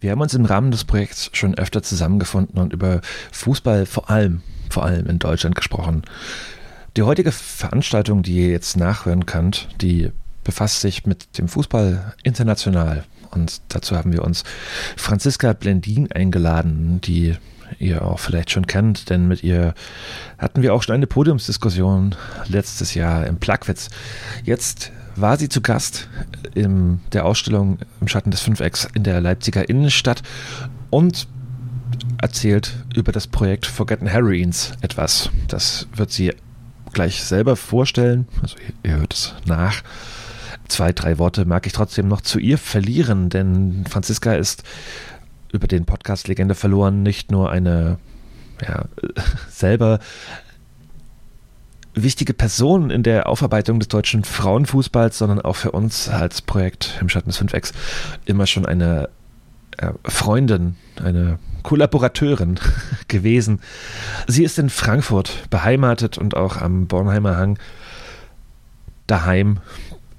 Wir haben uns im Rahmen des Projekts schon öfter zusammengefunden und über Fußball vor allem, vor allem in Deutschland gesprochen. Die heutige Veranstaltung, die ihr jetzt nachhören könnt, die befasst sich mit dem Fußball international. Und dazu haben wir uns Franziska Blendin eingeladen, die ihr auch vielleicht schon kennt, denn mit ihr hatten wir auch schon eine Podiumsdiskussion letztes Jahr im Plagwitz. Jetzt war sie zu Gast in der Ausstellung im Schatten des Fünfecks in der Leipziger Innenstadt und erzählt über das Projekt Forgotten Heroines etwas. Das wird sie gleich selber vorstellen. Also ihr hört es nach. Zwei, drei Worte mag ich trotzdem noch zu ihr verlieren, denn Franziska ist über den Podcast Legende verloren nicht nur eine ja, selber wichtige Person in der Aufarbeitung des deutschen Frauenfußballs, sondern auch für uns als Projekt im Schatten des 5X immer schon eine äh, Freundin, eine Kollaborateurin gewesen. Sie ist in Frankfurt beheimatet und auch am Bornheimer Hang daheim,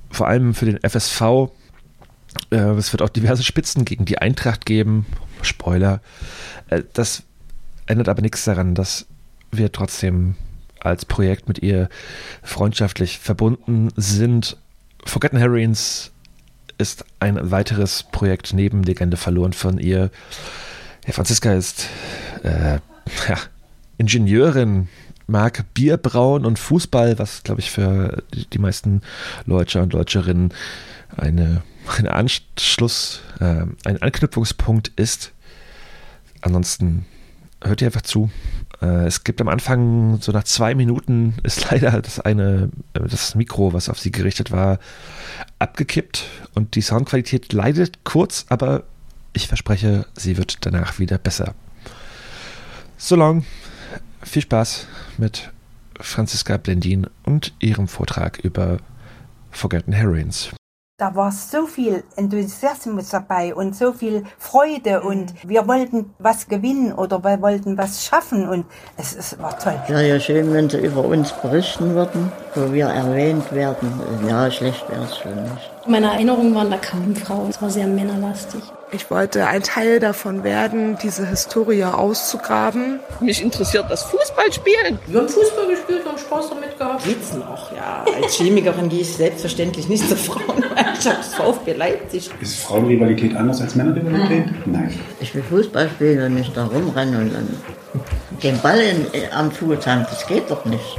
vor allem für den FSV. Äh, es wird auch diverse Spitzen gegen die Eintracht geben. Spoiler. Äh, das ändert aber nichts daran, dass wir trotzdem als Projekt mit ihr freundschaftlich verbunden sind. Forgotten Heroines ist ein weiteres Projekt neben Legende verloren von ihr. Ja, Franziska ist äh, ja, Ingenieurin, mag Bier brauen und Fußball, was glaube ich für die meisten Deutscher und Deutscherinnen eine, ein Anschluss, äh, ein Anknüpfungspunkt ist. Ansonsten hört ihr einfach zu. Äh, es gibt am Anfang, so nach zwei Minuten, ist leider das eine, äh, das Mikro, was auf sie gerichtet war, abgekippt und die Soundqualität leidet kurz, aber ich verspreche, sie wird danach wieder besser. So long, viel Spaß mit Franziska Blendin und ihrem Vortrag über Forgotten Heroines da war so viel Enthusiasmus dabei und so viel Freude und wir wollten was gewinnen oder wir wollten was schaffen und es, es war toll. Ja, ja, schön, wenn sie über uns berichten würden, wo wir erwähnt werden. Ja, schlecht wäre es schon nicht. Meine Erinnerungen waren da kaum Frauen, es war sehr männerlastig. Ich wollte ein Teil davon werden, diese Historie auszugraben. Mich interessiert das Fußballspielen. Wir haben Fußball gespielt, haben Spaß damit gehabt. Geht's noch, ja. Als Chemikerin gehe ich selbstverständlich nicht zur Frauenmannschaft VfB Leipzig. Ist Frauenrivalität anders als Männerrivalität? Mhm. Nein. Ich will Fußball spielen und nicht da rumrennen und dann den Ball in, am Fuß haben. Das geht doch nicht.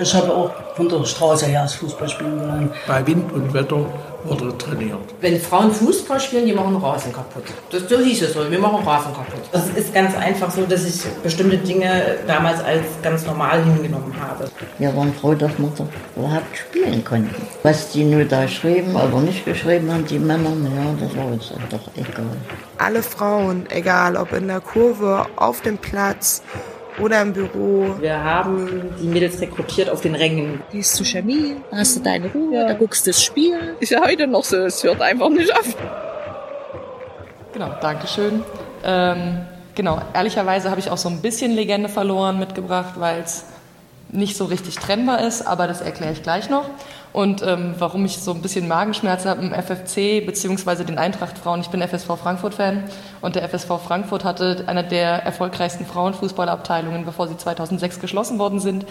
Ich habe auch von der Straße her das Fußball spielen wollen. Bei Wind und Wetter wurde trainiert. Wenn Frauen Fußball spielen, die machen Rasen kaputt. Das, so hieß es so, wir machen Rasen kaputt. Es ist ganz einfach so, dass ich bestimmte Dinge damals als ganz normal hingenommen habe. Wir waren froh, dass wir so überhaupt spielen konnten. Was die nur da schrieben oder nicht geschrieben haben, die Männer, ja, das war uns doch egal. Alle Frauen, egal ob in der Kurve, auf dem Platz oder im Büro. Wir haben die Mädels rekrutiert auf den Rängen. Gehst zu Chemie, hast du deine Ruhe, ja. da guckst du das Spiel. Ist ja heute noch so, es hört einfach nicht auf. Genau, Dankeschön. Ähm, genau, ehrlicherweise habe ich auch so ein bisschen Legende verloren mitgebracht, weil es nicht so richtig trennbar ist, aber das erkläre ich gleich noch. Und ähm, warum ich so ein bisschen Magenschmerzen habe im FFC bzw. den Eintracht-Frauen. Ich bin FSV Frankfurt-Fan und der FSV Frankfurt hatte eine der erfolgreichsten Frauenfußballabteilungen, bevor sie 2006 geschlossen worden sind.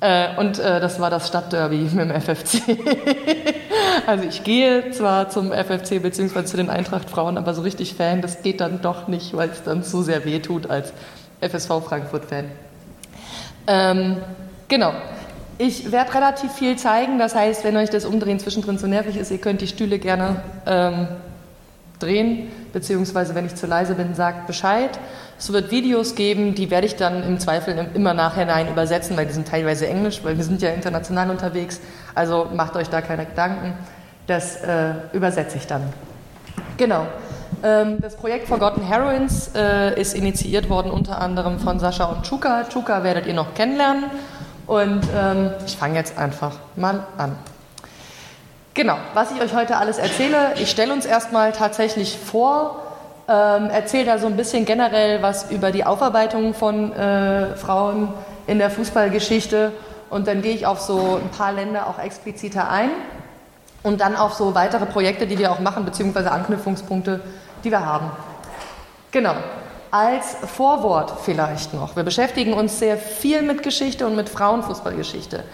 Äh, und äh, das war das Stadtderby mit dem FFC. also ich gehe zwar zum FFC bzw. zu den Eintracht-Frauen, aber so richtig Fan, das geht dann doch nicht, weil es dann so sehr weh tut als FSV Frankfurt-Fan. Ähm, genau. Ich werde relativ viel zeigen, das heißt, wenn euch das Umdrehen zwischendrin zu nervig ist, ihr könnt die Stühle gerne ähm, drehen, beziehungsweise wenn ich zu leise bin, sagt Bescheid. Es wird Videos geben, die werde ich dann im Zweifel immer nachhinein übersetzen, weil die sind teilweise Englisch, weil wir sind ja international unterwegs. Also macht euch da keine Gedanken. Das äh, übersetze ich dann. Genau. Ähm, das Projekt Forgotten Heroines äh, ist initiiert worden unter anderem von Sascha und Chuka. Chuka werdet ihr noch kennenlernen. Und ähm, ich fange jetzt einfach mal an. Genau, was ich euch heute alles erzähle, ich stelle uns erstmal tatsächlich vor, ähm, erzähle da so ein bisschen generell was über die Aufarbeitung von äh, Frauen in der Fußballgeschichte und dann gehe ich auf so ein paar Länder auch expliziter ein und dann auf so weitere Projekte, die wir auch machen, beziehungsweise Anknüpfungspunkte, die wir haben. Genau. Als Vorwort vielleicht noch. Wir beschäftigen uns sehr viel mit Geschichte und mit Frauenfußballgeschichte.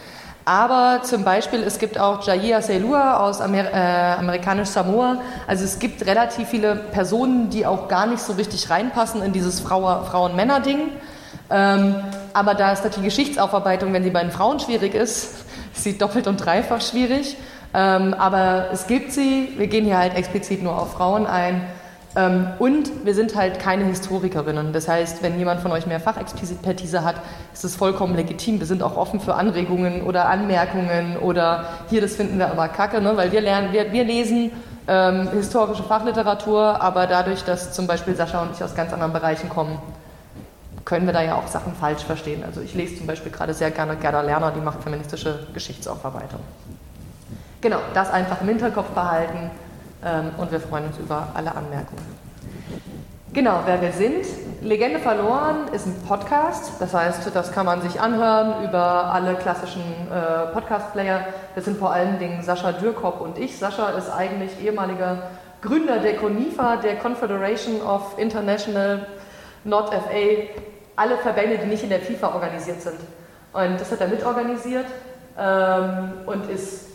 Aber zum Beispiel, es gibt auch Jair Selua aus Amer äh, amerikanisch Samoa. Also es gibt relativ viele Personen, die auch gar nicht so richtig reinpassen in dieses Frauen-Männer-Ding. Ähm, aber da ist natürlich Geschichtsaufarbeitung, wenn sie bei den Frauen schwierig ist, ist sie doppelt und dreifach schwierig. Ähm, aber es gibt sie. Wir gehen hier halt explizit nur auf Frauen ein. Ähm, und wir sind halt keine Historikerinnen. Das heißt, wenn jemand von euch mehr Fachexpertise hat, ist es vollkommen legitim. Wir sind auch offen für Anregungen oder Anmerkungen oder hier, das finden wir aber kacke, ne? weil wir lernen, wir, wir lesen ähm, historische Fachliteratur, aber dadurch, dass zum Beispiel Sascha und ich aus ganz anderen Bereichen kommen, können wir da ja auch Sachen falsch verstehen. Also ich lese zum Beispiel gerade sehr gerne Gerda Lerner, die macht feministische Geschichtsaufarbeitung. Genau, das einfach im Hinterkopf behalten und wir freuen uns über alle Anmerkungen. Genau, wer wir sind. Legende verloren ist ein Podcast, das heißt, das kann man sich anhören über alle klassischen äh, Podcast-Player. Das sind vor allen Dingen Sascha Dürkop und ich. Sascha ist eigentlich ehemaliger Gründer der CONIFA, der Confederation of International Not FA, alle Verbände, die nicht in der FIFA organisiert sind. Und das hat er mitorganisiert ähm, und ist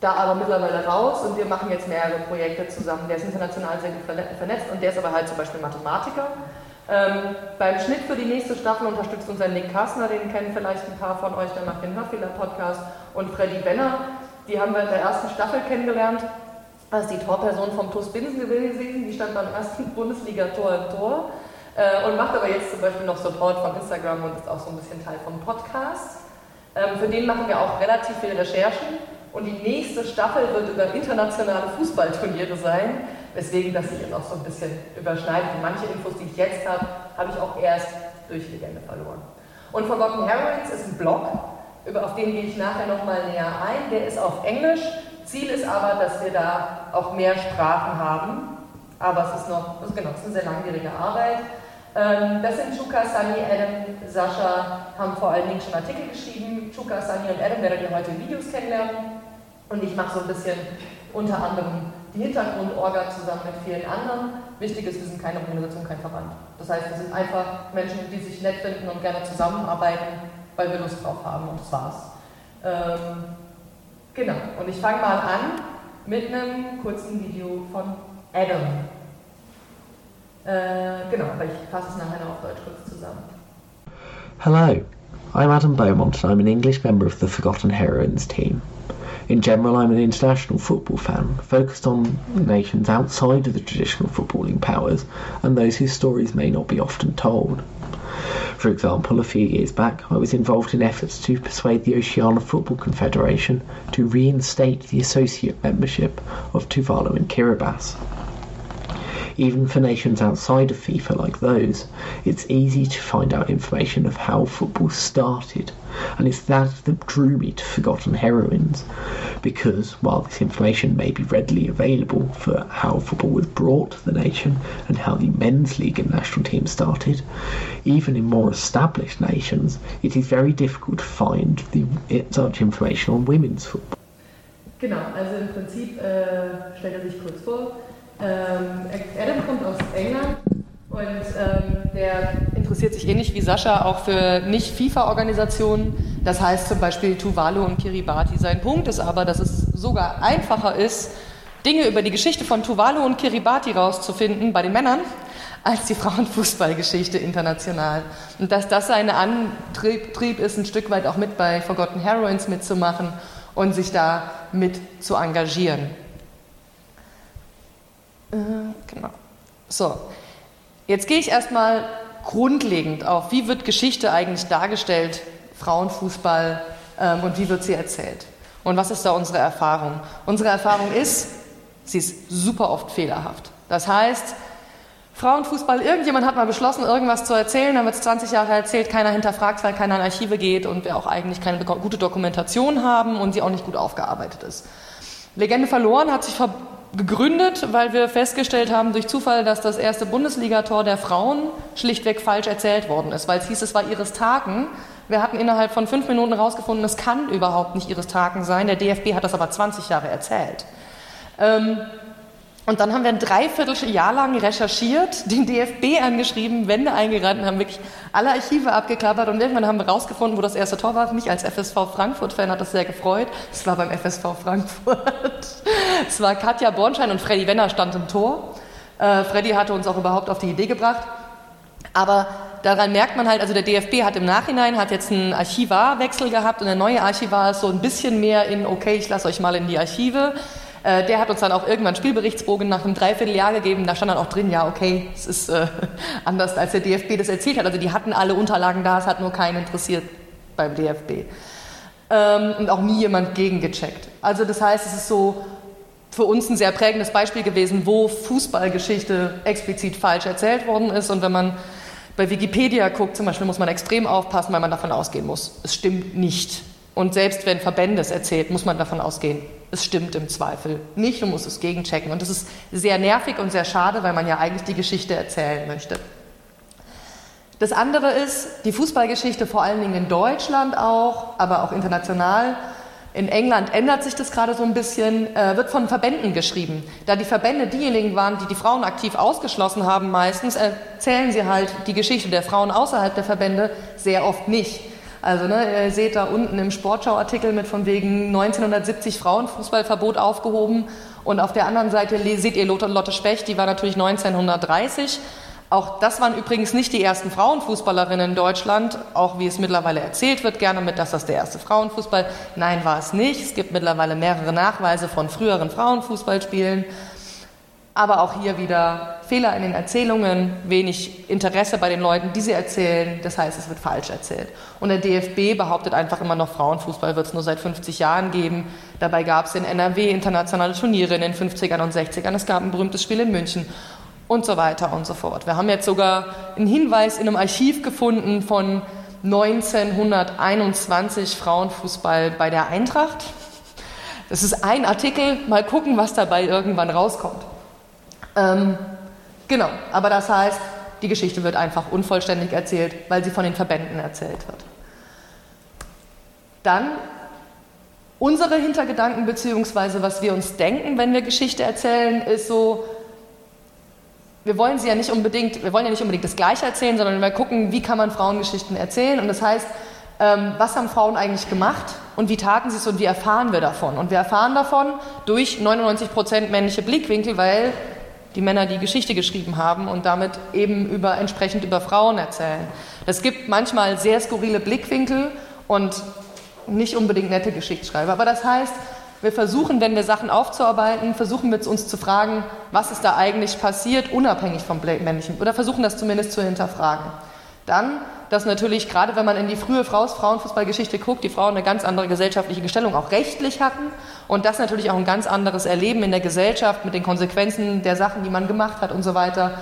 da aber mittlerweile raus und wir machen jetzt mehrere Projekte zusammen. Der ist international sehr gut vernetzt und der ist aber halt zum Beispiel Mathematiker. Ähm, beim Schnitt für die nächste Staffel unterstützt uns Nick Kassner, den kennen vielleicht ein paar von euch, der macht den Hörfehler-Podcast, und Freddy Benner, die haben wir in der ersten Staffel kennengelernt. Das ist die Torperson vom TuS Binsen gewesen, die stand beim ersten Bundesliga-Tor im Tor äh, und macht aber jetzt zum Beispiel noch Support von Instagram und ist auch so ein bisschen Teil vom Podcast. Ähm, für den machen wir auch relativ viele Recherchen und die nächste Staffel wird über internationale Fußballturniere sein, weswegen das sich jetzt auch so ein bisschen überschneidet. Und manche Infos, die ich jetzt habe, habe ich auch erst durch Legende verloren. Und Forgotten Heroines ist ein Blog, auf den gehe ich nachher nochmal näher ein. Der ist auf Englisch. Ziel ist aber, dass wir da auch mehr Sprachen haben. Aber es ist noch, genau, es ist eine sehr langwierige Arbeit. Ähm, das sind Chuka, Sunny, Adam, Sascha, haben vor allen Dingen schon Artikel geschrieben. Chuka, Sunny und Adam werdet ihr heute in Videos kennenlernen. Und ich mache so ein bisschen unter anderem die Hintergrundorga zusammen mit vielen anderen. Wichtig ist, wir sind keine Organisation, kein Verband. Das heißt, wir sind einfach Menschen, die sich nett finden und gerne zusammenarbeiten, weil wir Lust drauf haben und das war's. Ähm, genau, und ich fange mal an mit einem kurzen Video von Adam. Äh, genau, aber ich fasse es nachher noch auf Deutsch kurz zusammen. Hello, I'm Adam Beaumont and I'm an English member of the Forgotten Heroines team. In general, I'm an international football fan, focused on nations outside of the traditional footballing powers and those whose stories may not be often told. For example, a few years back, I was involved in efforts to persuade the Oceania Football Confederation to reinstate the associate membership of Tuvalu and Kiribati. Even for nations outside of FIFA like those, it's easy to find out information of how football started, and it's that that drew me to Forgotten Heroines, because while this information may be readily available for how football was brought to the nation and how the men's league and national team started, even in more established nations, it is very difficult to find the, such information on women's football. Genau, also im Prinzip äh, stellt er sich kurz vor, Adam kommt aus England und ähm, der interessiert sich ähnlich wie Sascha auch für nicht-FIFA-Organisationen. Das heißt zum Beispiel Tuvalu und Kiribati. Sein Punkt ist aber, dass es sogar einfacher ist, Dinge über die Geschichte von Tuvalu und Kiribati rauszufinden bei den Männern, als die Frauenfußballgeschichte international. Und dass das sein Antrieb ist, ein Stück weit auch mit bei Forgotten Heroines mitzumachen und sich da mit zu engagieren. Äh, genau. So, jetzt gehe ich erstmal grundlegend auf, wie wird Geschichte eigentlich dargestellt, Frauenfußball, ähm, und wie wird sie erzählt? Und was ist da unsere Erfahrung? Unsere Erfahrung ist, sie ist super oft fehlerhaft. Das heißt, Frauenfußball, irgendjemand hat mal beschlossen, irgendwas zu erzählen, dann wird es 20 Jahre erzählt, keiner hinterfragt, weil keiner in Archive geht und wir auch eigentlich keine gute Dokumentation haben und sie auch nicht gut aufgearbeitet ist. Legende verloren hat sich ver gegründet, weil wir festgestellt haben durch Zufall, dass das erste Bundesligator der Frauen schlichtweg falsch erzählt worden ist, weil es hieß, es war Iris Taken. Wir hatten innerhalb von fünf Minuten herausgefunden, es kann überhaupt nicht Iris Taken sein. Der DFB hat das aber 20 Jahre erzählt. Ähm, Und dann haben wir ein Dreivierteljahr lang recherchiert, den DFB angeschrieben, Wände eingerannt, haben wirklich alle Archive abgeklappert und irgendwann haben wir rausgefunden, wo das erste Tor war. Mich als FSV Frankfurt-Fan hat das sehr gefreut. Es war beim FSV Frankfurt. Es war Katja Bornschein und Freddy Wenner stand im Tor. Äh, Freddy hatte uns auch überhaupt auf die Idee gebracht. Aber daran merkt man halt, also der DFB hat im Nachhinein hat jetzt einen Archivarwechsel gehabt und der neue Archivar ist so ein bisschen mehr in, okay, ich lasse euch mal in die Archive. Äh, der hat uns dann auch irgendwann Spielberichtsbogen nach einem Dreivierteljahr gegeben. Da stand dann auch drin, ja, okay, es ist äh, anders, als der DFB das erzählt hat. Also die hatten alle Unterlagen da, es hat nur keinen interessiert beim DFB. Ähm, und auch nie jemand gegengecheckt. Also das heißt, es ist so für uns ein sehr prägendes Beispiel gewesen, wo Fußballgeschichte explizit falsch erzählt worden ist. Und wenn man bei Wikipedia guckt, zum Beispiel, muss man extrem aufpassen, weil man davon ausgehen muss, es stimmt nicht. Und selbst wenn Verbände es erzählt, muss man davon ausgehen, es stimmt im Zweifel nicht und muss es gegenchecken. Und das ist sehr nervig und sehr schade, weil man ja eigentlich die Geschichte erzählen möchte. Das andere ist, die Fußballgeschichte vor allen Dingen in Deutschland auch, aber auch international. In England ändert sich das gerade so ein bisschen, äh, wird von Verbänden geschrieben. Da die Verbände diejenigen waren, die die Frauen aktiv ausgeschlossen haben, meistens erzählen sie halt die Geschichte der Frauen außerhalb der Verbände sehr oft nicht. Also ne, ihr seht da unten im Sportschau-Artikel mit von wegen 1970 Frauenfußballverbot aufgehoben und auf der anderen Seite seht ihr Lotte, Lotte Specht, die war natürlich 1930. Auch das waren übrigens nicht die ersten Frauenfußballerinnen in Deutschland, auch wie es mittlerweile erzählt wird, gerne mit, dass das der erste Frauenfußball. Nein, war es nicht. Es gibt mittlerweile mehrere Nachweise von früheren Frauenfußballspielen. Aber auch hier wieder Fehler in den Erzählungen, wenig Interesse bei den Leuten, die sie erzählen. Das heißt, es wird falsch erzählt. Und der DFB behauptet einfach immer noch, Frauenfußball wird es nur seit 50 Jahren geben. Dabei gab es in NRW internationale Turniere in den 50ern und 60ern. Es gab ein berühmtes Spiel in München und so weiter und so fort. Wir haben jetzt sogar einen Hinweis in einem Archiv gefunden von 1921 Frauenfußball bei der Eintracht. Das ist ein Artikel, mal gucken, was dabei irgendwann rauskommt. Ähm, genau, aber das heißt, die Geschichte wird einfach unvollständig erzählt, weil sie von den Verbänden erzählt wird. Dann unsere Hintergedanken beziehungsweise was wir uns denken, wenn wir Geschichte erzählen, ist so, wir wollen sie ja nicht unbedingt, wir wollen ja nicht unbedingt das Gleiche erzählen, sondern wir gucken, wie kann man Frauengeschichten erzählen. Und das heißt, ähm, was haben Frauen eigentlich gemacht und wie taten sie es und wie erfahren wir davon? Und wir erfahren davon durch 99 Prozent männliche Blickwinkel, weil die Männer die Geschichte geschrieben haben und damit eben über, entsprechend über Frauen erzählen. Es gibt manchmal sehr skurrile Blickwinkel und nicht unbedingt nette Geschichtsschreiber. Aber das heißt, wir versuchen, wenn wir Sachen aufzuarbeiten, versuchen wir uns zu fragen, was ist da eigentlich passiert, unabhängig vom männlichen, oder versuchen das zumindest zu hinterfragen. Dann, dass natürlich, gerade wenn man in die frühe Frauenfußballgeschichte guckt, die Frauen eine ganz andere gesellschaftliche Gestellung auch rechtlich hatten und das natürlich auch ein ganz anderes Erleben in der Gesellschaft mit den Konsequenzen der Sachen, die man gemacht hat und so weiter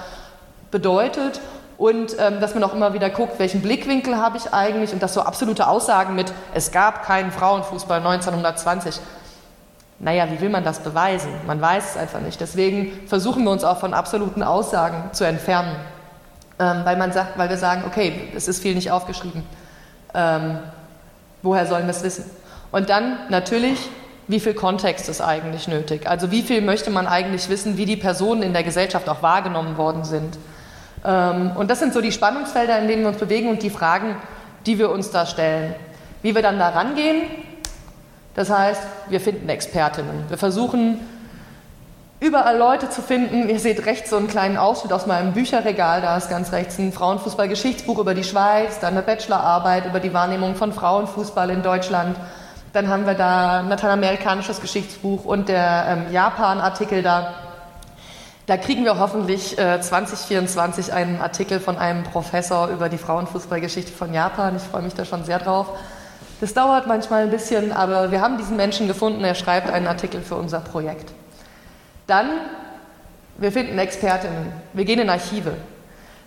bedeutet. Und ähm, dass man auch immer wieder guckt, welchen Blickwinkel habe ich eigentlich und dass so absolute Aussagen mit, es gab keinen Frauenfußball 1920, naja, wie will man das beweisen? Man weiß es einfach nicht. Deswegen versuchen wir uns auch von absoluten Aussagen zu entfernen ähm, weil, man sagt, weil wir sagen, okay, es ist viel nicht aufgeschrieben. Ähm, woher sollen wir es wissen? Und dann natürlich, wie viel Kontext ist eigentlich nötig? Also wie viel möchte man eigentlich wissen, wie die Personen in der Gesellschaft auch wahrgenommen worden sind? Ähm, und das sind so die Spannungsfelder, in denen wir uns bewegen und die Fragen, die wir uns da stellen. Wie wir dann da rangehen, das heißt, wir finden Expertinnen. Wir versuchen überall Leute zu finden. Ihr seht rechts so einen kleinen Ausschnitt aus meinem Bücherregal. Da ist ganz rechts ein Frauenfußball-Geschichtsbuch über die Schweiz, dann eine Bachelorarbeit über die Wahrnehmung von Frauenfußball in Deutschland. Dann haben wir da ein lateinamerikanisches Geschichtsbuch und der ähm, Japan-Artikel da. Da kriegen wir hoffentlich äh, 2024 einen Artikel von einem Professor über die Frauenfußballgeschichte von Japan. Ich freue mich da schon sehr drauf. Das dauert manchmal ein bisschen, aber wir haben diesen Menschen gefunden. Er schreibt einen Artikel für unser Projekt. Dann, wir finden Expertinnen. Wir gehen in Archive.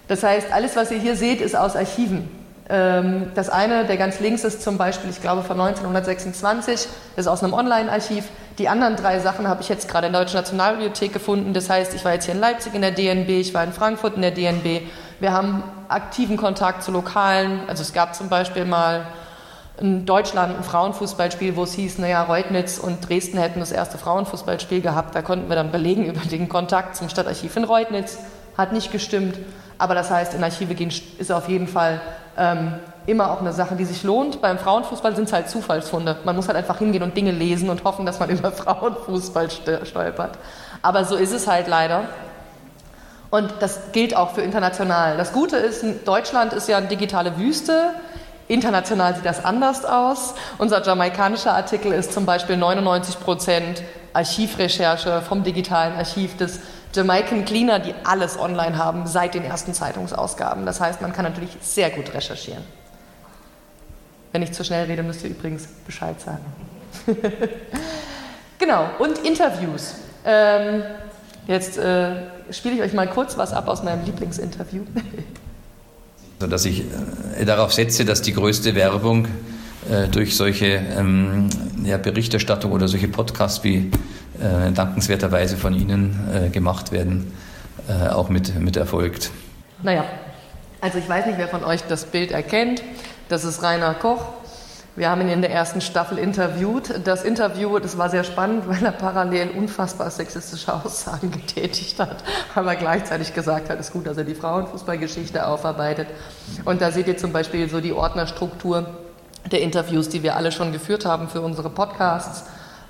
Das heißt, alles, was ihr hier seht, ist aus Archiven. Ähm, das eine, der ganz links ist zum Beispiel, ich glaube, von 1926, das ist aus einem Online-Archiv. Die anderen drei Sachen habe ich jetzt gerade in der Deutschen Nationalbibliothek gefunden. Das heißt, ich war jetzt hier in Leipzig in der DNB, ich war in Frankfurt in der DNB. Wir haben aktiven Kontakt zu Lokalen. Also es gab zum Beispiel mal in Deutschland ein Frauenfußballspiel, wo es hieß, naja, Reutnitz und Dresden hätten das erste Frauenfußballspiel gehabt. Da konnten wir dann belegen über den Kontakt zum Stadtarchiv in Reutnitz. Hat nicht gestimmt. Aber das heißt, in Archive gehen ist auf jeden Fall ähm, immer auch eine Sache, die sich lohnt. Beim Frauenfußball sind es halt Zufallsfunde. Man muss halt einfach hingehen und Dinge lesen und hoffen, dass man über Frauenfußball stolpert. Aber so ist es halt leider. Und das gilt auch für international. Das Gute ist, Deutschland ist ja eine digitale Wüste. International sieht das anders aus. Unser jamaikanischer Artikel ist zum Beispiel 99 Prozent Archivrecherche vom digitalen Archiv des Jamaican Cleaner, die alles online haben seit den ersten Zeitungsausgaben. Das heißt, man kann natürlich sehr gut recherchieren. Wenn ich zu schnell rede, müsst ihr übrigens Bescheid sagen. genau, und Interviews. Ähm, jetzt äh, spiele ich euch mal kurz was ab aus meinem Lieblingsinterview. dass ich äh, darauf setze, dass die größte Werbung äh, durch solche ähm, ja, Berichterstattung oder solche Podcasts wie äh, dankenswerterweise von Ihnen äh, gemacht werden, äh, auch mit, mit erfolgt. Naja, also ich weiß nicht, wer von euch das Bild erkennt. Das ist Rainer Koch. Wir haben ihn in der ersten Staffel interviewt. Das Interview, das war sehr spannend, weil er parallel unfassbar sexistische Aussagen getätigt hat, aber gleichzeitig gesagt hat, es ist gut, dass er die Frauenfußballgeschichte aufarbeitet. Und da seht ihr zum Beispiel so die Ordnerstruktur der Interviews, die wir alle schon geführt haben für unsere Podcasts.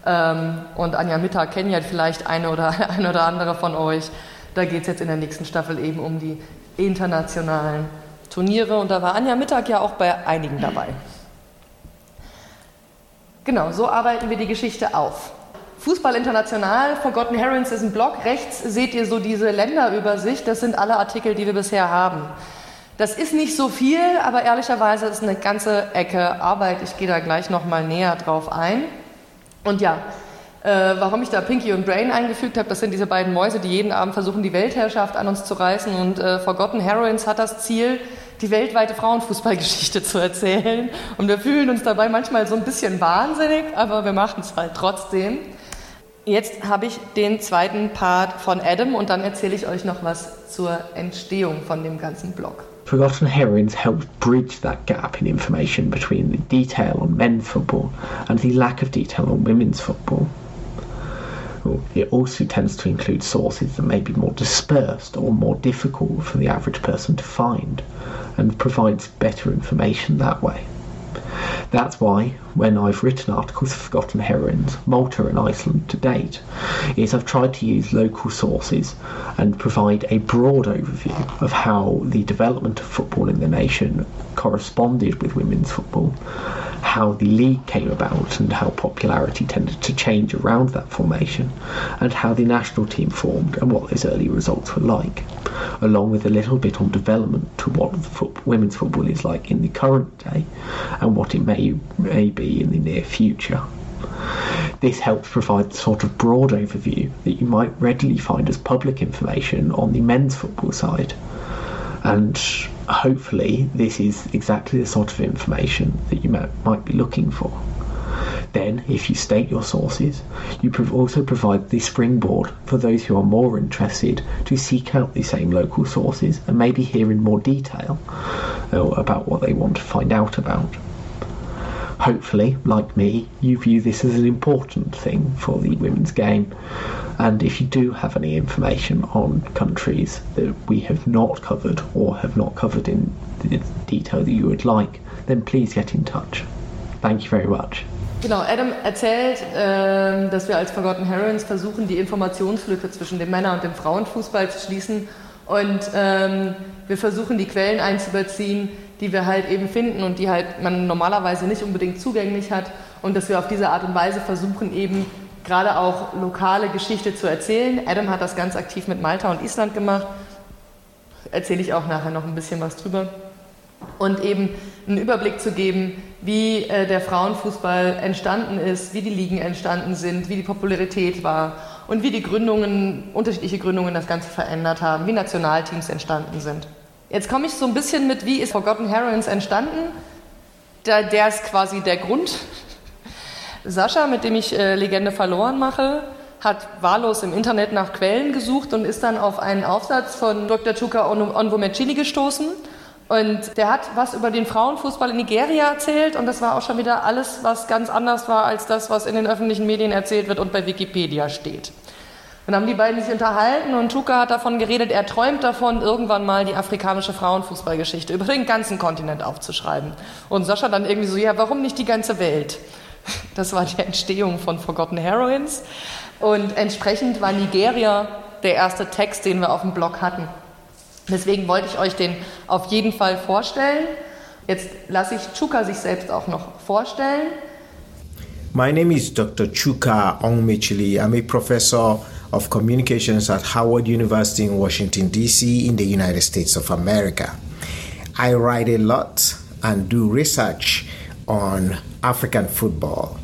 Ähm, und Anja Mittag kennen ja vielleicht eine oder, eine oder andere von euch. Da geht es jetzt in der nächsten Staffel eben um die internationalen Turniere. Und da war Anja Mittag ja auch bei einigen dabei. Genau, so arbeiten wir die Geschichte auf. Fußball International, Forgotten Herons ist ein Blog. Rechts seht ihr so diese Länderübersicht. Das sind alle Artikel, die wir bisher haben. Das ist nicht so viel, aber ehrlicherweise ist eine ganze Ecke Arbeit. Ich gehe da gleich noch mal näher drauf ein. Und ja, äh, warum ich da Pinky und Brain eingefügt habe, das sind diese beiden Mäuse, die jeden Abend versuchen, die Weltherrschaft an uns zu reißen. Und äh, Forgotten Heroines hat das Ziel, die weltweite Frauenfußballgeschichte zu erzählen. Und wir fühlen uns dabei manchmal so ein bisschen wahnsinnig, aber wir machen es halt trotzdem. Jetzt habe ich den zweiten Part von Adam und dann erzähle ich euch noch was zur Entstehung von dem ganzen Blog. Forgotten Heroines helps bridge that gap in information between the detail on men's football and the lack of detail on women's football. It also tends to include sources that may be more dispersed or more difficult for the average person to find and provides better information that way. That's why, when I've written articles for Forgotten Heroines, Malta and Iceland to date, is I've tried to use local sources and provide a broad overview of how the development of football in the nation corresponded with women's football how the league came about and how popularity tended to change around that formation, and how the national team formed and what those early results were like, along with a little bit on development to what women's football is like in the current day and what it may, may be in the near future. This helps provide the sort of broad overview that you might readily find as public information on the men's football side. And hopefully, this is exactly the sort of information that you might, be looking for. Then, if you state your sources, you also provide the springboard for those who are more interested to seek out the same local sources and maybe hear in more detail uh, about what they want to find out about. Hopefully, like me, you view this as an important thing for the women's game. And if you do have any information on countries that we have not covered or have not covered in the detail that you would like, then please get in touch. Thank you very much. Genau, Adam erzählt, äh, dass wir als Forgotten Heroines versuchen, die Informationslücke zwischen dem Männer- und dem Frauenfußball zu schließen. Und ähm, wir versuchen, die Quellen einzubeziehen, die wir halt eben finden und die halt man normalerweise nicht unbedingt zugänglich hat. Und dass wir auf diese Art und Weise versuchen, eben gerade auch lokale Geschichte zu erzählen. Adam hat das ganz aktiv mit Malta und Island gemacht. Erzähle ich auch nachher noch ein bisschen was drüber. Und eben einen Überblick zu geben, wie äh, der Frauenfußball entstanden ist, wie die Ligen entstanden sind, wie die Popularität war und wie die Gründungen, unterschiedliche Gründungen das Ganze verändert haben, wie Nationalteams entstanden sind. Jetzt komme ich so ein bisschen mit, wie ist Forgotten Heroines entstanden? Der, der ist quasi der Grund. Sascha, mit dem ich äh, Legende verloren mache, hat wahllos im Internet nach Quellen gesucht und ist dann auf einen Aufsatz von Dr. Chuka Onvomecini gestoßen. Und der hat was über den Frauenfußball in Nigeria erzählt und das war auch schon wieder alles, was ganz anders war als das, was in den öffentlichen Medien erzählt wird und bei Wikipedia steht. Dann haben die beiden sich unterhalten und Tuka hat davon geredet, er träumt davon, irgendwann mal die afrikanische Frauenfußballgeschichte über den ganzen Kontinent aufzuschreiben. Und Sascha dann irgendwie so, ja, warum nicht die ganze Welt? Das war die Entstehung von Forgotten Heroines. Und entsprechend war Nigeria der erste Text, den wir auf dem Blog hatten. Deswegen wollte ich euch den auf jeden Fall vorstellen. Jetzt lasse ich Chuka sich selbst auch noch vorstellen. My name is Dr. Chuka Ongmechili. I'm a professor of communications at Howard University in Washington, D.C., in the United States of America. I write a lot and do research on African football.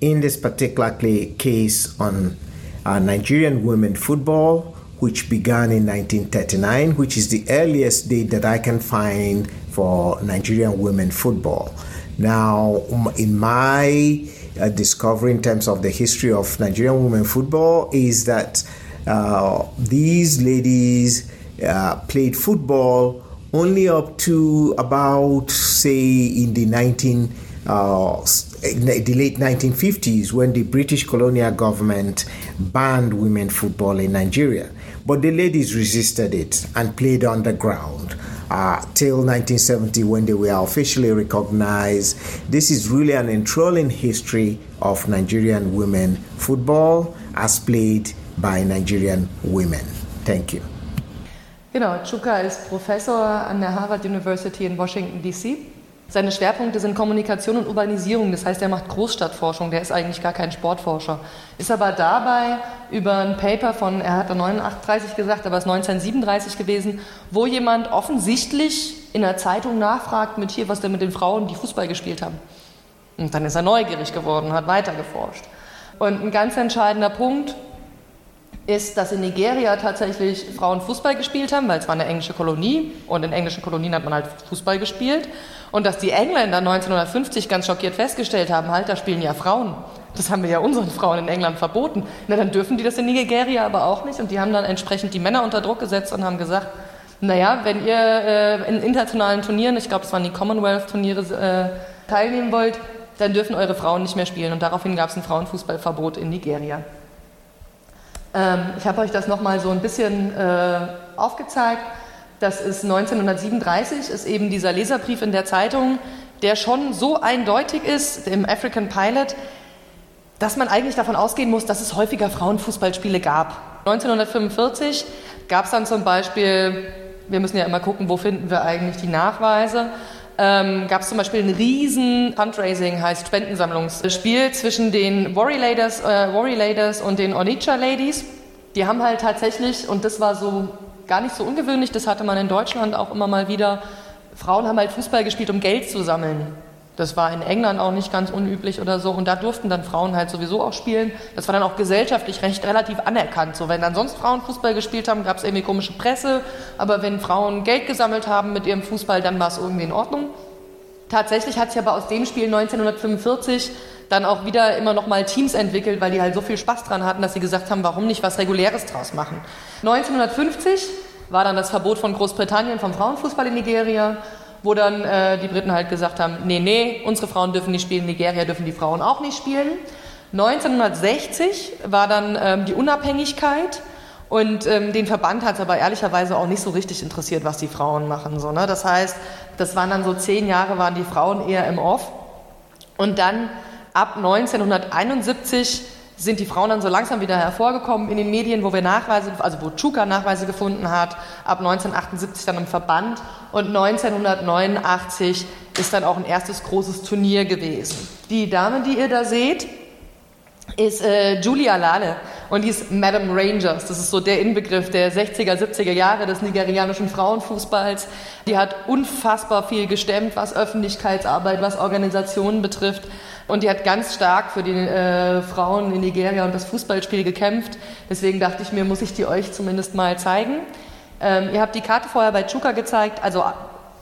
In this particular case, on uh, Nigerian women football, which began in 1939, which is the earliest date that I can find for Nigerian women football. Now, in my uh, discovery in terms of the history of Nigerian women football is that uh, these ladies uh, played football only up to about, say, in the 19 uh, the late 1950s when the British colonial government banned women football in Nigeria. But the ladies resisted it and played underground. Uh, till 1970 when they were officially recognized. This is really an enthralling history of Nigerian women football as played by Nigerian women. Thank you. Genau, Chuka ist Professor an der Harvard University in Washington, D.C. Seine Schwerpunkte sind Kommunikation und Urbanisierung, das heißt, er macht Großstadtforschung, der ist eigentlich gar kein Sportforscher. Ist aber dabei über ein Paper von, er hat 39 gesagt, aber es ist 1937 gewesen, wo jemand offensichtlich in der Zeitung nachfragt mit hier, was denn mit den Frauen, die Fußball gespielt haben. Und dann ist er neugierig geworden, hat weitergeforscht. Und ein ganz entscheidender Punkt ist, dass in Nigeria tatsächlich Frauen Fußball gespielt haben, weil es war eine englische Kolonie und in englischen Kolonien hat man halt Fußball gespielt. Und dass die Engländer 1950 ganz schockiert festgestellt haben, halt, da spielen ja Frauen. Das haben wir ja unseren Frauen in England verboten. Na, dann dürfen die das in Nigeria aber auch nicht. Und die haben dann entsprechend die Männer unter Druck gesetzt und haben gesagt, naja, wenn ihr äh, in internationalen Turnieren, ich glaube, es waren die Commonwealth-Turniere, äh, teilnehmen wollt, dann dürfen eure Frauen nicht mehr spielen. Und daraufhin gab es ein Frauenfußballverbot in Nigeria. Ähm, ich habe euch das nochmal so ein bisschen äh, aufgezeigt. Das ist 1937, ist eben dieser Leserbrief in der Zeitung, der schon so eindeutig ist im African Pilot, dass man eigentlich davon ausgehen muss, dass es häufiger Frauenfußballspiele gab. 1945 gab es dann zum Beispiel, wir müssen ja immer gucken, wo finden wir eigentlich die Nachweise, ähm, gab es zum Beispiel ein riesen Fundraising, heißt Spendensammlungsspiel zwischen den Warrior Ladies, äh, Warrior Ladies und den Onitsha Ladies. Die haben halt tatsächlich, und das war so gar nicht so ungewöhnlich, das hatte man in Deutschland auch immer mal wieder, Frauen haben halt Fußball gespielt, um Geld zu sammeln. Das war in England auch nicht ganz unüblich oder so. Und da durften dann Frauen halt sowieso auch spielen. Das war dann auch gesellschaftlich recht relativ anerkannt. So, wenn dann sonst Frauen Fußball gespielt haben, gab es irgendwie komische Presse. Aber wenn Frauen Geld gesammelt haben mit ihrem Fußball, dann war es irgendwie in Ordnung. Tatsächlich hat sich aber aus dem Spiel 1945 dann auch wieder immer noch mal Teams entwickelt, weil die halt so viel Spaß dran hatten, dass sie gesagt haben, warum nicht was Reguläres draus machen. 1950 war dann das Verbot von Großbritannien vom Frauenfußball in Nigeria wo dann äh, die Briten halt gesagt haben, nee, nee, unsere Frauen dürfen nicht spielen, Nigeria dürfen die Frauen auch nicht spielen. 1960 war dann ähm, die Unabhängigkeit und ähm, den Verband hat es aber ehrlicherweise auch nicht so richtig interessiert, was die Frauen machen. So, ne? Das heißt, das waren dann so zehn Jahre, waren die Frauen eher im Off. Und dann ab 1971 sind die Frauen dann so langsam wieder hervorgekommen in den Medien, wo wir Nachweise, also wo Chuka Nachweise gefunden hat, ab 1978 dann im Verband und 1989 ist dann auch ein erstes großes Turnier gewesen. Die Dame, die ihr da seht, ist äh, Julia Lale und die ist Madame Rangers. Das ist so der Inbegriff der 60er, 70er Jahre des nigerianischen Frauenfußballs. Die hat unfassbar viel gestemmt, was Öffentlichkeitsarbeit, was Organisationen betrifft. Und die hat ganz stark für die äh, Frauen in Nigeria und das Fußballspiel gekämpft. Deswegen dachte ich mir, muss ich die euch zumindest mal zeigen. Ähm, ihr habt die Karte vorher bei Chuka gezeigt. Also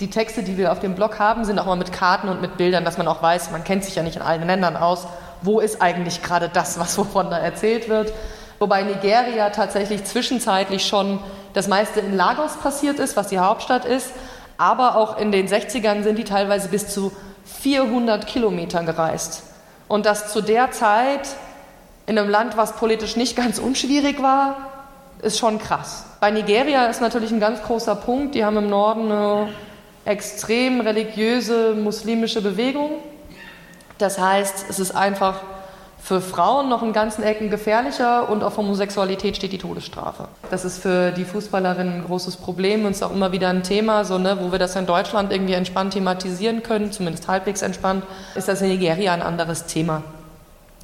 die Texte, die wir auf dem Blog haben, sind auch mal mit Karten und mit Bildern, dass man auch weiß, man kennt sich ja nicht in allen Ländern aus, wo ist eigentlich gerade das, was wovon da erzählt wird. Wobei Nigeria tatsächlich zwischenzeitlich schon das meiste in Lagos passiert ist, was die Hauptstadt ist. Aber auch in den 60ern sind die teilweise bis zu 400 Kilometer gereist. Und das zu der Zeit in einem Land, was politisch nicht ganz unschwierig war, ist schon krass. Bei Nigeria ist natürlich ein ganz großer Punkt. Die haben im Norden eine extrem religiöse muslimische Bewegung. Das heißt, es ist einfach für Frauen noch in ganzen Ecken gefährlicher und auf Homosexualität steht die Todesstrafe. Das ist für die Fußballerinnen ein großes Problem und ist auch immer wieder ein Thema, so, ne, wo wir das in Deutschland irgendwie entspannt thematisieren können, zumindest halbwegs entspannt, ist das in Nigeria ein anderes Thema,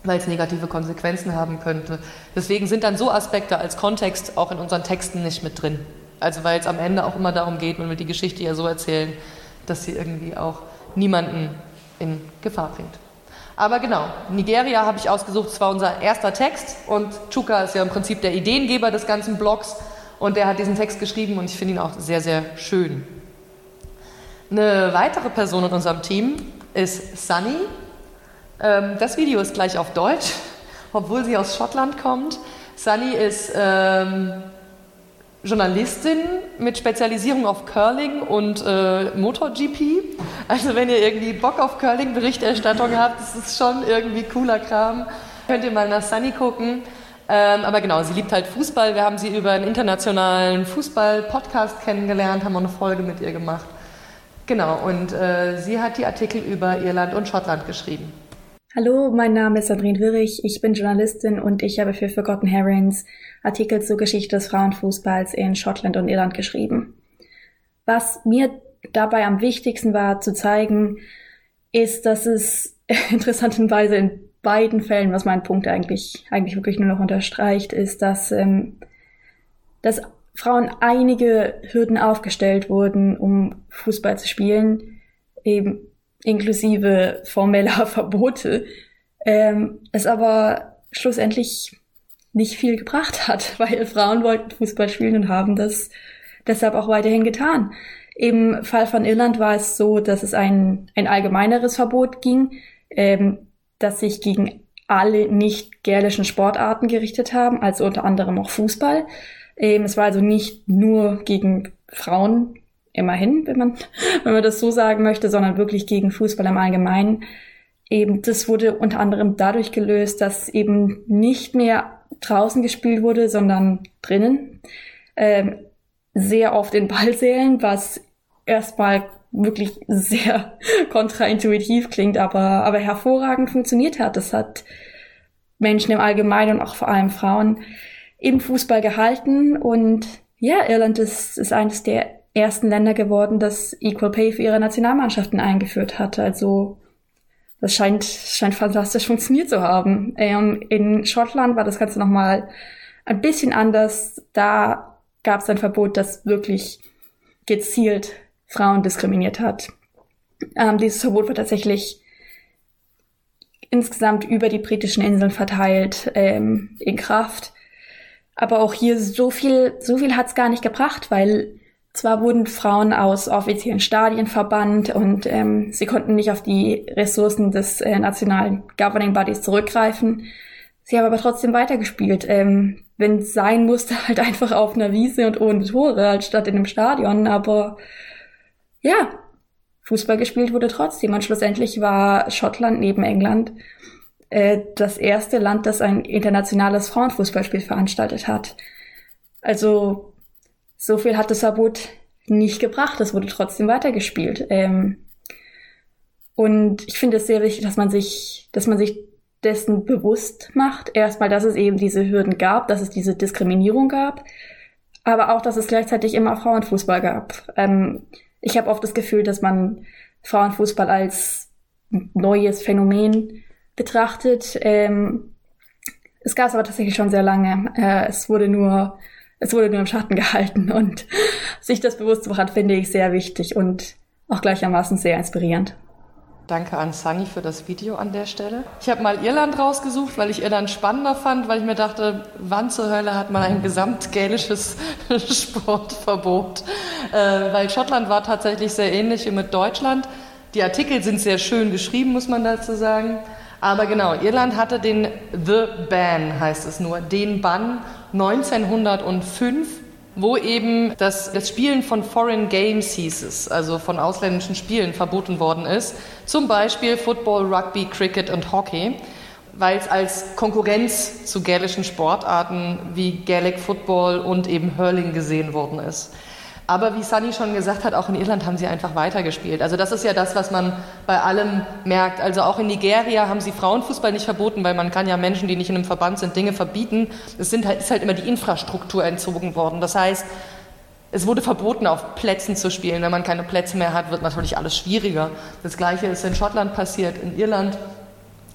weil es negative Konsequenzen haben könnte. Deswegen sind dann so Aspekte als Kontext auch in unseren Texten nicht mit drin. Also weil es am Ende auch immer darum geht, man will die Geschichte ja so erzählen, dass sie irgendwie auch niemanden in Gefahr bringt. Aber genau, Nigeria habe ich ausgesucht, es war unser erster Text und Chuka ist ja im Prinzip der Ideengeber des ganzen Blogs und der hat diesen Text geschrieben und ich finde ihn auch sehr, sehr schön. Eine weitere Person in unserem Team ist Sunny. Ähm, das Video ist gleich auf Deutsch, obwohl sie aus Schottland kommt. Sunny ist ähm, Journalistin mit Spezialisierung auf Curling und äh, MotoGP. Also wenn ihr irgendwie Bock auf Curling-Berichterstattung habt, das ist schon irgendwie cooler Kram. Könnt ihr mal nach Sunny gucken. Ähm, aber genau, sie liebt halt Fußball. Wir haben sie über einen internationalen Fußball-Podcast kennengelernt, haben auch eine Folge mit ihr gemacht. Genau, und äh, sie hat die Artikel über Irland und Schottland geschrieben. Hallo, mein Name ist Sandrine Wirrich, ich bin Journalistin und ich habe für Forgotten Herons Artikel zur Geschichte des Frauenfußballs in Schottland und Irland geschrieben. Was mir dabei am wichtigsten war zu zeigen, ist, dass es interessanterweise in beiden Fällen, was mein Punkt eigentlich, eigentlich wirklich nur noch unterstreicht, ist, dass, ähm, dass Frauen einige Hürden aufgestellt wurden, um Fußball zu spielen, eben inklusive formeller Verbote, ähm, es aber schlussendlich nicht viel gebracht hat, weil Frauen wollten Fußball spielen und haben das deshalb auch weiterhin getan. Im Fall von Irland war es so, dass es ein, ein allgemeineres Verbot ging, ähm, das sich gegen alle nicht gälischen Sportarten gerichtet haben, also unter anderem auch Fußball. Ähm, es war also nicht nur gegen Frauen immerhin, wenn man, wenn man das so sagen möchte, sondern wirklich gegen Fußball im Allgemeinen. Eben, das wurde unter anderem dadurch gelöst, dass eben nicht mehr draußen gespielt wurde, sondern drinnen. Ähm, sehr oft in Ballsälen, was erstmal wirklich sehr kontraintuitiv klingt, aber, aber hervorragend funktioniert hat. Das hat Menschen im Allgemeinen und auch vor allem Frauen im Fußball gehalten. Und ja, Irland ist, ist eines der ersten Länder geworden, das Equal Pay für ihre Nationalmannschaften eingeführt hat. Also das scheint, scheint fantastisch funktioniert zu haben. Ähm, in Schottland war das Ganze nochmal ein bisschen anders. Da gab es ein Verbot, das wirklich gezielt Frauen diskriminiert hat. Ähm, dieses Verbot war tatsächlich insgesamt über die britischen Inseln verteilt ähm, in Kraft. Aber auch hier so viel, so viel hat's gar nicht gebracht, weil zwar wurden Frauen aus offiziellen Stadien verbannt und ähm, sie konnten nicht auf die Ressourcen des äh, nationalen Governing Bodies zurückgreifen. Sie haben aber trotzdem weitergespielt. Ähm, wenn es sein musste, halt einfach auf einer Wiese und ohne Tore, anstatt in einem Stadion. Aber ja, Fußball gespielt wurde trotzdem. Und schlussendlich war Schottland neben England äh, das erste Land, das ein internationales Frauenfußballspiel veranstaltet hat. Also so viel hat das Verbot nicht gebracht. Es wurde trotzdem weitergespielt. Ähm, und ich finde es sehr wichtig, dass man sich, dass man sich dessen bewusst macht. Erstmal, dass es eben diese Hürden gab, dass es diese Diskriminierung gab, aber auch, dass es gleichzeitig immer Frauenfußball gab. Ähm, ich habe oft das Gefühl, dass man Frauenfußball als neues Phänomen betrachtet. Ähm, es gab es aber tatsächlich schon sehr lange. Äh, es wurde nur es wurde nur im Schatten gehalten und sich das bewusst zu machen, finde ich sehr wichtig und auch gleichermaßen sehr inspirierend. Danke an Sunny für das Video an der Stelle. Ich habe mal Irland rausgesucht, weil ich Irland spannender fand, weil ich mir dachte, wann zur Hölle hat man ein gesamtgälisches Sportverbot? Äh, weil Schottland war tatsächlich sehr ähnlich wie mit Deutschland. Die Artikel sind sehr schön geschrieben, muss man dazu sagen. Aber genau, Irland hatte den The Ban, heißt es nur, den Bann 1905 wo eben das, das Spielen von Foreign Games hieß es, also von ausländischen Spielen verboten worden ist. Zum Beispiel Football, Rugby, Cricket und Hockey, weil es als Konkurrenz zu gälischen Sportarten wie Gaelic Football und eben Hurling gesehen worden ist. Aber wie Sunny schon gesagt hat, auch in Irland haben sie einfach weitergespielt. Also das ist ja das, was man bei allem merkt. Also auch in Nigeria haben sie Frauenfußball nicht verboten, weil man kann ja Menschen, die nicht in einem Verband sind, Dinge verbieten. Es sind halt, ist halt immer die Infrastruktur entzogen worden. Das heißt, es wurde verboten, auf Plätzen zu spielen. Wenn man keine Plätze mehr hat, wird natürlich alles schwieriger. Das Gleiche ist in Schottland passiert, in Irland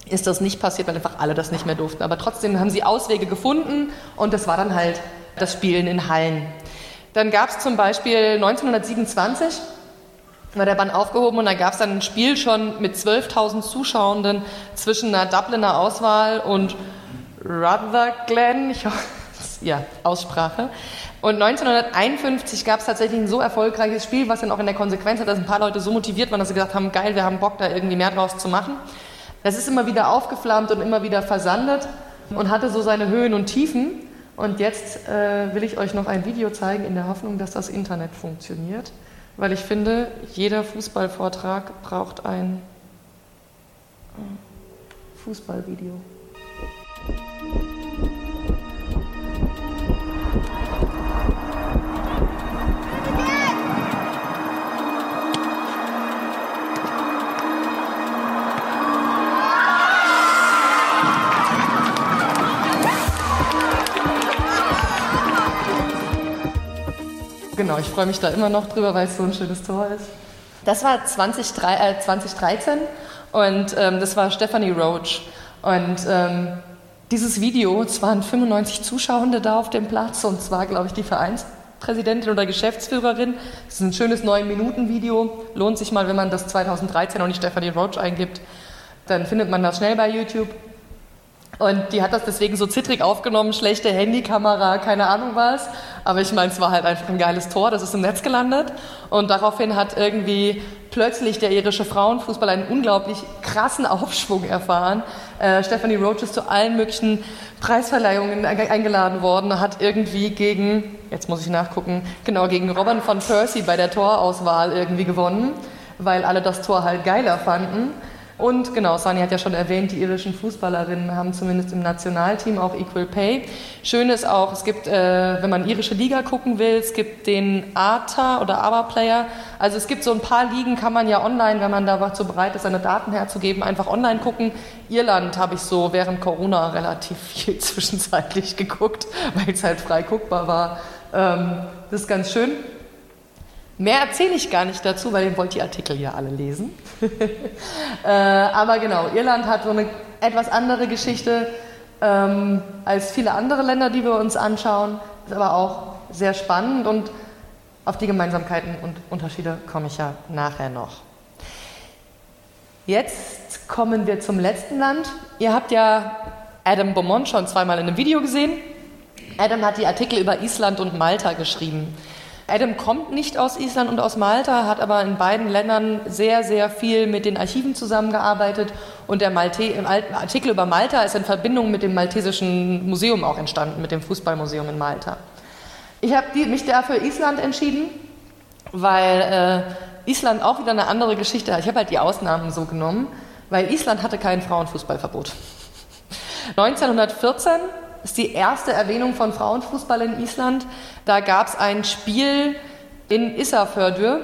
ist das nicht passiert, weil einfach alle das nicht mehr durften. Aber trotzdem haben sie Auswege gefunden und das war dann halt das Spielen in Hallen. Dann gab es zum Beispiel 1927, war der Bann aufgehoben und da gab es dann ein Spiel schon mit 12.000 Zuschauenden zwischen einer Dubliner Auswahl und Rutherglen, ich hoffe, ja, Aussprache. Und 1951 gab es tatsächlich ein so erfolgreiches Spiel, was dann auch in der Konsequenz hat, dass ein paar Leute so motiviert waren, dass sie gesagt haben, geil, wir haben Bock, da irgendwie mehr draus zu machen. Das ist immer wieder aufgeflammt und immer wieder versandet und hatte so seine Höhen und Tiefen. Und jetzt äh, will ich euch noch ein Video zeigen in der Hoffnung, dass das Internet funktioniert, weil ich finde, jeder Fußballvortrag braucht ein äh, Fußballvideo. Genau, ich freue mich da immer noch drüber, weil es so ein schönes Tor ist. Das war 20, äh, 2013 und ähm, das war Stephanie Roach. Und ähm, dieses Video, es waren 95 Zuschauende da auf dem Platz und zwar, glaube ich, die Vereinspräsidentin oder Geschäftsführerin. Das ist ein schönes 9-Minuten-Video. Lohnt sich mal, wenn man das 2013 und die Stephanie Roach eingibt. Dann findet man das schnell bei YouTube. Und die hat das deswegen so zittrig aufgenommen, schlechte Handykamera, keine Ahnung was. Aber ich meine, es war halt einfach ein geiles Tor, das ist im Netz gelandet. Und daraufhin hat irgendwie plötzlich der irische Frauenfußball einen unglaublich krassen Aufschwung erfahren. Äh, Stephanie Roach ist zu allen möglichen Preisverleihungen eingeladen worden, hat irgendwie gegen, jetzt muss ich nachgucken, genau, gegen Robin von Percy bei der Torauswahl irgendwie gewonnen, weil alle das Tor halt geiler fanden. Und genau, Sani hat ja schon erwähnt, die irischen Fußballerinnen haben zumindest im Nationalteam auch Equal Pay. Schön ist auch, es gibt, äh, wenn man irische Liga gucken will, es gibt den ATA oder ABA Player. Also es gibt so ein paar Ligen, kann man ja online, wenn man dazu bereit ist, seine Daten herzugeben, einfach online gucken. Irland habe ich so während Corona relativ viel zwischenzeitlich geguckt, weil es halt frei guckbar war. Ähm, das ist ganz schön. Mehr erzähle ich gar nicht dazu, weil ihr wollt die Artikel ja alle lesen. äh, aber genau, Irland hat so eine etwas andere Geschichte ähm, als viele andere Länder, die wir uns anschauen. Ist aber auch sehr spannend und auf die Gemeinsamkeiten und Unterschiede komme ich ja nachher noch. Jetzt kommen wir zum letzten Land. Ihr habt ja Adam Beaumont schon zweimal in einem Video gesehen. Adam hat die Artikel über Island und Malta geschrieben. Adam kommt nicht aus Island und aus Malta, hat aber in beiden Ländern sehr, sehr viel mit den Archiven zusammengearbeitet. Und der Malte Artikel über Malta ist in Verbindung mit dem Maltesischen Museum auch entstanden, mit dem Fußballmuseum in Malta. Ich habe mich dafür Island entschieden, weil äh, Island auch wieder eine andere Geschichte hat. Ich habe halt die Ausnahmen so genommen, weil Island hatte kein Frauenfußballverbot. 1914 ist die erste Erwähnung von Frauenfußball in Island. Da gab es ein Spiel in Issafjörður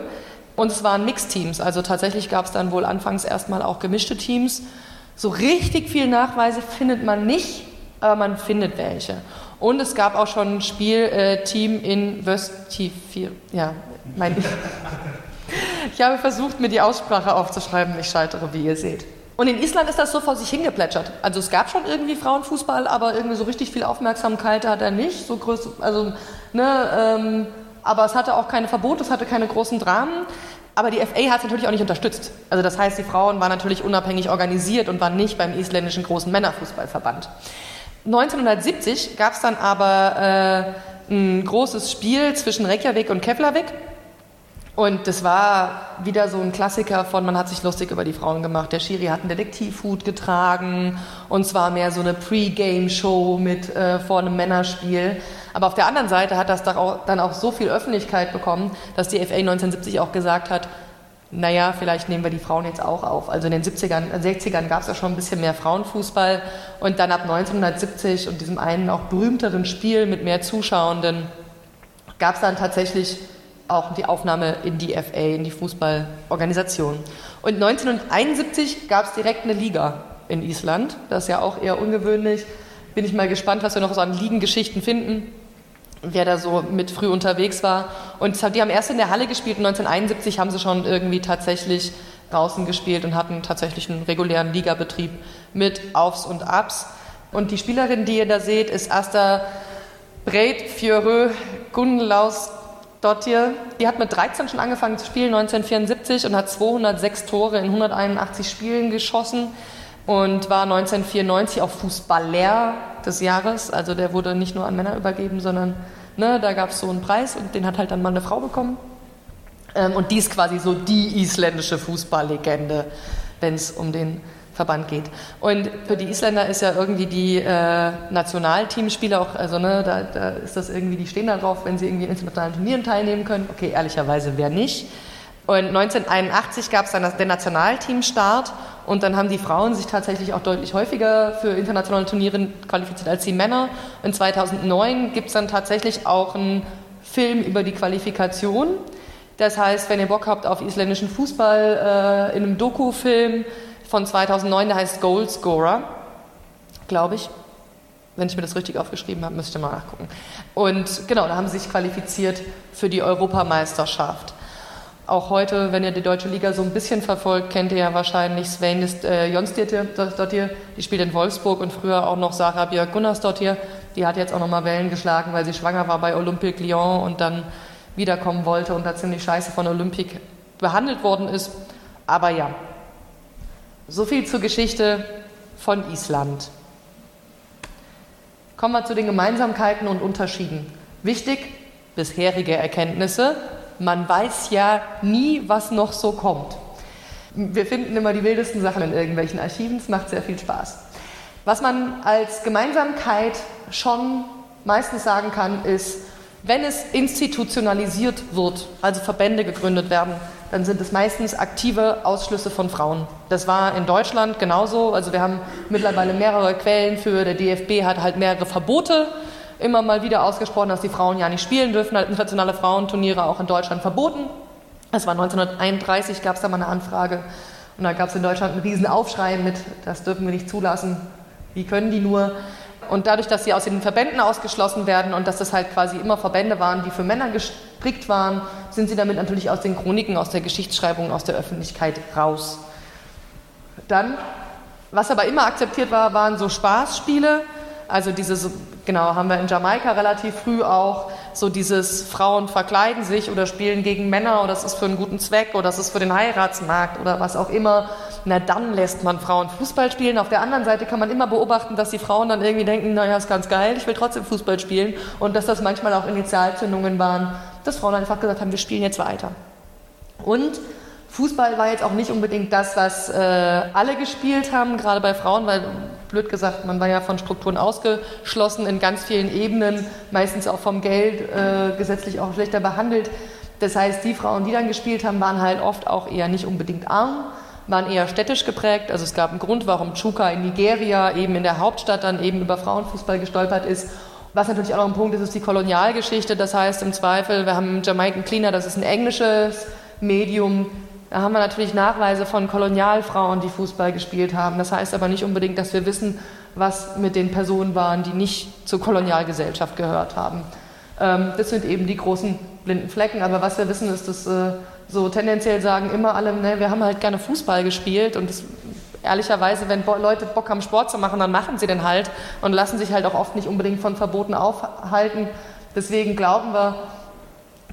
und es waren Mixteams. Also tatsächlich gab es dann wohl anfangs erstmal auch gemischte Teams. So richtig viel Nachweise findet man nicht, aber man findet welche. Und es gab auch schon ein Spielteam äh, in Wöstifir. Ja, mein ich habe versucht, mir die Aussprache aufzuschreiben. Ich scheitere, wie ihr seht. Und in Island ist das so vor sich hingeplätschert. Also es gab schon irgendwie Frauenfußball, aber irgendwie so richtig viel Aufmerksamkeit hat er nicht. So groß, also, ne, ähm, aber es hatte auch keine Verbote, es hatte keine großen Dramen. Aber die FA hat es natürlich auch nicht unterstützt. Also das heißt, die Frauen waren natürlich unabhängig organisiert und waren nicht beim isländischen großen Männerfußballverband. 1970 gab es dann aber äh, ein großes Spiel zwischen Reykjavik und Keflavik. Und das war wieder so ein Klassiker von, man hat sich lustig über die Frauen gemacht. Der Schiri hat einen Detektivhut getragen und zwar mehr so eine Pre-Game-Show mit äh, vor einem Männerspiel. Aber auf der anderen Seite hat das dann auch so viel Öffentlichkeit bekommen, dass die FA 1970 auch gesagt hat, naja, vielleicht nehmen wir die Frauen jetzt auch auf. Also in den 70ern, 60ern gab es ja schon ein bisschen mehr Frauenfußball und dann ab 1970 und diesem einen auch berühmteren Spiel mit mehr Zuschauenden gab es dann tatsächlich auch die Aufnahme in die FA, in die Fußballorganisation. Und 1971 gab es direkt eine Liga in Island. Das ist ja auch eher ungewöhnlich. Bin ich mal gespannt, was wir noch so an Ligengeschichten finden wer da so mit früh unterwegs war. Und die haben erst in der Halle gespielt und 1971 haben sie schon irgendwie tatsächlich draußen gespielt und hatten tatsächlich einen regulären Ligabetrieb mit Aufs und Abs. Und die Spielerin, die ihr da seht, ist Asta Breit Fjörö Gunlaus Dottir. Die hat mit 13 schon angefangen zu spielen, 1974, und hat 206 Tore in 181 Spielen geschossen und war 1994 auch Fußballer des Jahres. Also der wurde nicht nur an Männer übergeben, sondern ne, da gab es so einen Preis und den hat halt dann mal eine Frau bekommen. Ähm, und die ist quasi so die isländische Fußballlegende, wenn es um den Verband geht. Und für die Isländer ist ja irgendwie die äh, Nationalteamspieler auch, also ne, da, da ist das irgendwie, die stehen da drauf, wenn sie irgendwie in internationalen Turnieren teilnehmen können. Okay, ehrlicherweise wer nicht. Und 1981 gab es dann den Nationalteamstart und dann haben die Frauen sich tatsächlich auch deutlich häufiger für internationale Turniere qualifiziert als die Männer. In 2009 gibt es dann tatsächlich auch einen Film über die Qualifikation. Das heißt, wenn ihr Bock habt auf isländischen Fußball äh, in einem Doku-Film von 2009, der heißt Goalscorer, glaube ich. Wenn ich mir das richtig aufgeschrieben habe, müsst ihr mal nachgucken. Und genau, da haben sie sich qualifiziert für die Europameisterschaft. Auch heute, wenn ihr die deutsche Liga so ein bisschen verfolgt, kennt ihr ja wahrscheinlich Sven äh, Jonsdottir, die spielt in Wolfsburg und früher auch noch Sarah Björk Gunnarsdottir. Die hat jetzt auch nochmal Wellen geschlagen, weil sie schwanger war bei Olympique Lyon und dann wiederkommen wollte und da ziemlich scheiße von Olympique behandelt worden ist. Aber ja, so viel zur Geschichte von Island. Kommen wir zu den Gemeinsamkeiten und Unterschieden. Wichtig, bisherige Erkenntnisse man weiß ja nie, was noch so kommt. Wir finden immer die wildesten Sachen in irgendwelchen Archiven, es macht sehr viel Spaß. Was man als Gemeinsamkeit schon meistens sagen kann, ist, wenn es institutionalisiert wird, also Verbände gegründet werden, dann sind es meistens aktive Ausschlüsse von Frauen. Das war in Deutschland genauso. Also wir haben mittlerweile mehrere Quellen für, der DFB hat halt mehrere Verbote immer mal wieder ausgesprochen, dass die Frauen ja nicht spielen dürfen, halt internationale Frauenturniere auch in Deutschland verboten. Das war 1931, gab es da mal eine Anfrage und da gab es in Deutschland einen riesen Aufschrei mit, das dürfen wir nicht zulassen, wie können die nur? Und dadurch, dass sie aus den Verbänden ausgeschlossen werden und dass das halt quasi immer Verbände waren, die für Männer gestrickt waren, sind sie damit natürlich aus den Chroniken, aus der Geschichtsschreibung, aus der Öffentlichkeit raus. Dann, was aber immer akzeptiert war, waren so Spaßspiele. Also diese Genau, haben wir in Jamaika relativ früh auch so dieses Frauen verkleiden sich oder spielen gegen Männer oder das ist für einen guten Zweck oder das ist für den Heiratsmarkt oder was auch immer. Na, dann lässt man Frauen Fußball spielen. Auf der anderen Seite kann man immer beobachten, dass die Frauen dann irgendwie denken, naja, ist ganz geil, ich will trotzdem Fußball spielen. Und dass das manchmal auch Initialzündungen waren, dass Frauen einfach gesagt haben, wir spielen jetzt weiter. Und Fußball war jetzt auch nicht unbedingt das, was äh, alle gespielt haben, gerade bei Frauen, weil, blöd gesagt, man war ja von Strukturen ausgeschlossen in ganz vielen Ebenen, meistens auch vom Geld äh, gesetzlich auch schlechter behandelt. Das heißt, die Frauen, die dann gespielt haben, waren halt oft auch eher nicht unbedingt arm, waren eher städtisch geprägt. Also es gab einen Grund, warum Chuka in Nigeria eben in der Hauptstadt dann eben über Frauenfußball gestolpert ist. Was natürlich auch noch ein Punkt ist, ist die Kolonialgeschichte. Das heißt im Zweifel, wir haben Jamaican Cleaner, das ist ein englisches Medium, da haben wir natürlich Nachweise von Kolonialfrauen, die Fußball gespielt haben. Das heißt aber nicht unbedingt, dass wir wissen, was mit den Personen waren, die nicht zur Kolonialgesellschaft gehört haben. Ähm, das sind eben die großen blinden Flecken. Aber was wir wissen, ist, dass äh, so tendenziell sagen immer alle, ne, wir haben halt gerne Fußball gespielt und das, ehrlicherweise, wenn Leute Bock haben, Sport zu machen, dann machen sie den halt und lassen sich halt auch oft nicht unbedingt von Verboten aufhalten. Deswegen glauben wir,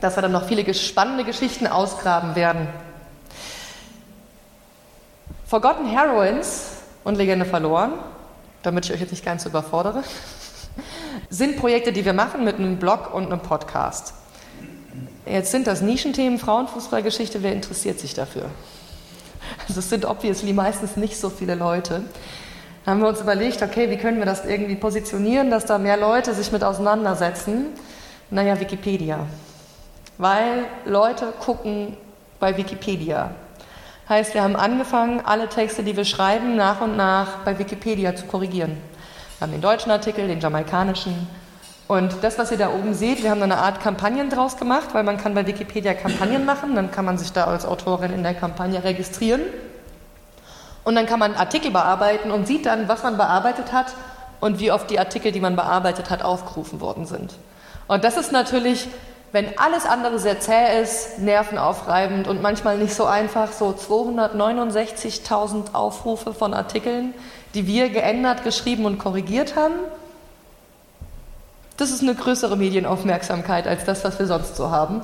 dass wir dann noch viele spannende Geschichten ausgraben werden. Forgotten Heroines und Legende verloren, damit ich euch jetzt nicht ganz überfordere, sind Projekte, die wir machen mit einem Blog und einem Podcast. Jetzt sind das Nischenthemen Frauenfußballgeschichte, wer interessiert sich dafür? Also es sind obviously meistens nicht so viele Leute. Dann haben wir uns überlegt, okay, wie können wir das irgendwie positionieren, dass da mehr Leute sich mit auseinandersetzen? Naja, Wikipedia. Weil Leute gucken bei Wikipedia. Heißt, wir haben angefangen, alle Texte, die wir schreiben, nach und nach bei Wikipedia zu korrigieren. Wir haben den deutschen Artikel, den jamaikanischen. Und das, was ihr da oben seht, wir haben eine Art Kampagnen draus gemacht, weil man kann bei Wikipedia Kampagnen machen. Dann kann man sich da als Autorin in der Kampagne registrieren. Und dann kann man Artikel bearbeiten und sieht dann, was man bearbeitet hat und wie oft die Artikel, die man bearbeitet hat, aufgerufen worden sind. Und das ist natürlich, wenn alles andere sehr zäh ist, nervenaufreibend und manchmal nicht so einfach, so 269.000 Aufrufe von Artikeln, die wir geändert, geschrieben und korrigiert haben. Das ist eine größere Medienaufmerksamkeit als das, was wir sonst so haben.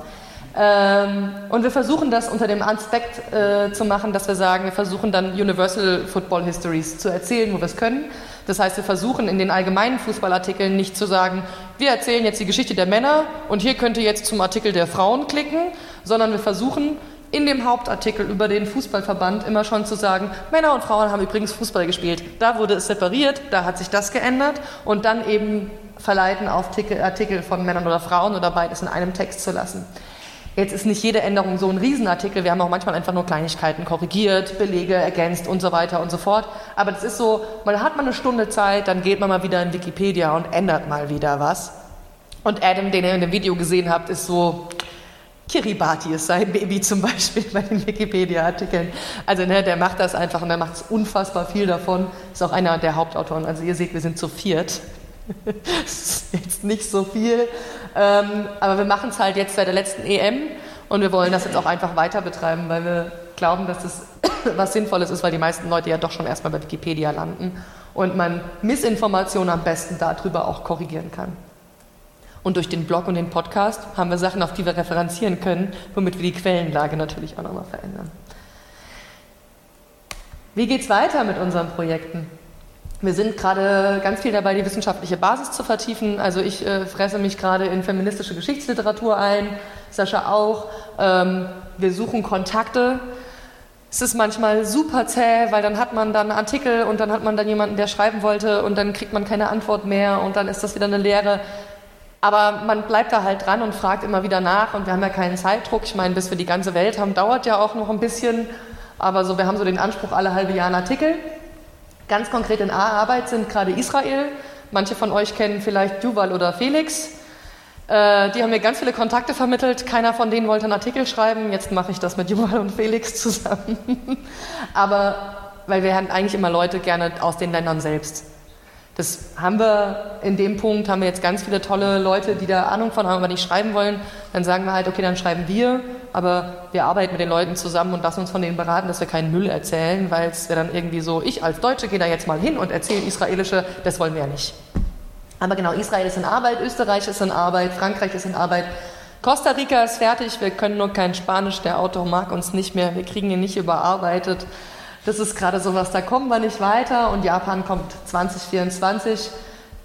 Ähm, und wir versuchen das unter dem Aspekt äh, zu machen, dass wir sagen, wir versuchen dann Universal Football Histories zu erzählen, wo wir es können. Das heißt, wir versuchen in den allgemeinen Fußballartikeln nicht zu sagen, wir erzählen jetzt die Geschichte der Männer und hier könnt ihr jetzt zum Artikel der Frauen klicken, sondern wir versuchen in dem Hauptartikel über den Fußballverband immer schon zu sagen, Männer und Frauen haben übrigens Fußball gespielt. Da wurde es separiert, da hat sich das geändert und dann eben verleiten auf Artikel von Männern oder Frauen oder beides in einem Text zu lassen. Jetzt ist nicht jede Änderung so ein Riesenartikel. Wir haben auch manchmal einfach nur Kleinigkeiten korrigiert, Belege ergänzt und so weiter und so fort. Aber das ist so, man hat mal eine Stunde Zeit, dann geht man mal wieder in Wikipedia und ändert mal wieder was. Und Adam, den ihr in dem Video gesehen habt, ist so, Kiribati ist sein Baby zum Beispiel bei den Wikipedia-Artikeln. Also ne, der macht das einfach und er macht unfassbar viel davon. Ist auch einer der Hauptautoren. Also ihr seht, wir sind zu viert. das ist jetzt nicht so viel. Ähm, aber wir machen es halt jetzt seit der letzten EM und wir wollen das jetzt auch einfach weiter betreiben, weil wir glauben, dass das was Sinnvolles ist, weil die meisten Leute ja doch schon erstmal bei Wikipedia landen und man Missinformationen am besten darüber auch korrigieren kann. Und durch den Blog und den Podcast haben wir Sachen, auf die wir referenzieren können, womit wir die Quellenlage natürlich auch nochmal verändern. Wie geht es weiter mit unseren Projekten? Wir sind gerade ganz viel dabei, die wissenschaftliche Basis zu vertiefen. Also ich äh, fresse mich gerade in feministische Geschichtsliteratur ein, Sascha auch. Ähm, wir suchen Kontakte. Es ist manchmal super zäh, weil dann hat man dann Artikel und dann hat man dann jemanden, der schreiben wollte und dann kriegt man keine Antwort mehr und dann ist das wieder eine Lehre. Aber man bleibt da halt dran und fragt immer wieder nach und wir haben ja keinen Zeitdruck. Ich meine, bis wir die ganze Welt haben, dauert ja auch noch ein bisschen. Aber so, wir haben so den Anspruch, alle halbe Jahr einen Artikel. Ganz konkret in A-Arbeit sind gerade Israel. Manche von euch kennen vielleicht Duval oder Felix. Äh, die haben mir ganz viele Kontakte vermittelt. Keiner von denen wollte einen Artikel schreiben. Jetzt mache ich das mit Duval und Felix zusammen. Aber weil wir haben eigentlich immer Leute gerne aus den Ländern selbst. Das haben wir in dem Punkt, haben wir jetzt ganz viele tolle Leute, die da Ahnung von haben, aber nicht schreiben wollen. Dann sagen wir halt, okay, dann schreiben wir, aber wir arbeiten mit den Leuten zusammen und lassen uns von denen beraten, dass wir keinen Müll erzählen, weil es wäre dann irgendwie so, ich als Deutsche gehe da jetzt mal hin und erzähle israelische, das wollen wir ja nicht. Aber genau, Israel ist in Arbeit, Österreich ist in Arbeit, Frankreich ist in Arbeit. Costa Rica ist fertig, wir können nur kein Spanisch, der Autor mag uns nicht mehr, wir kriegen ihn nicht überarbeitet. Das ist gerade so was, da kommen wir nicht weiter und Japan kommt 2024.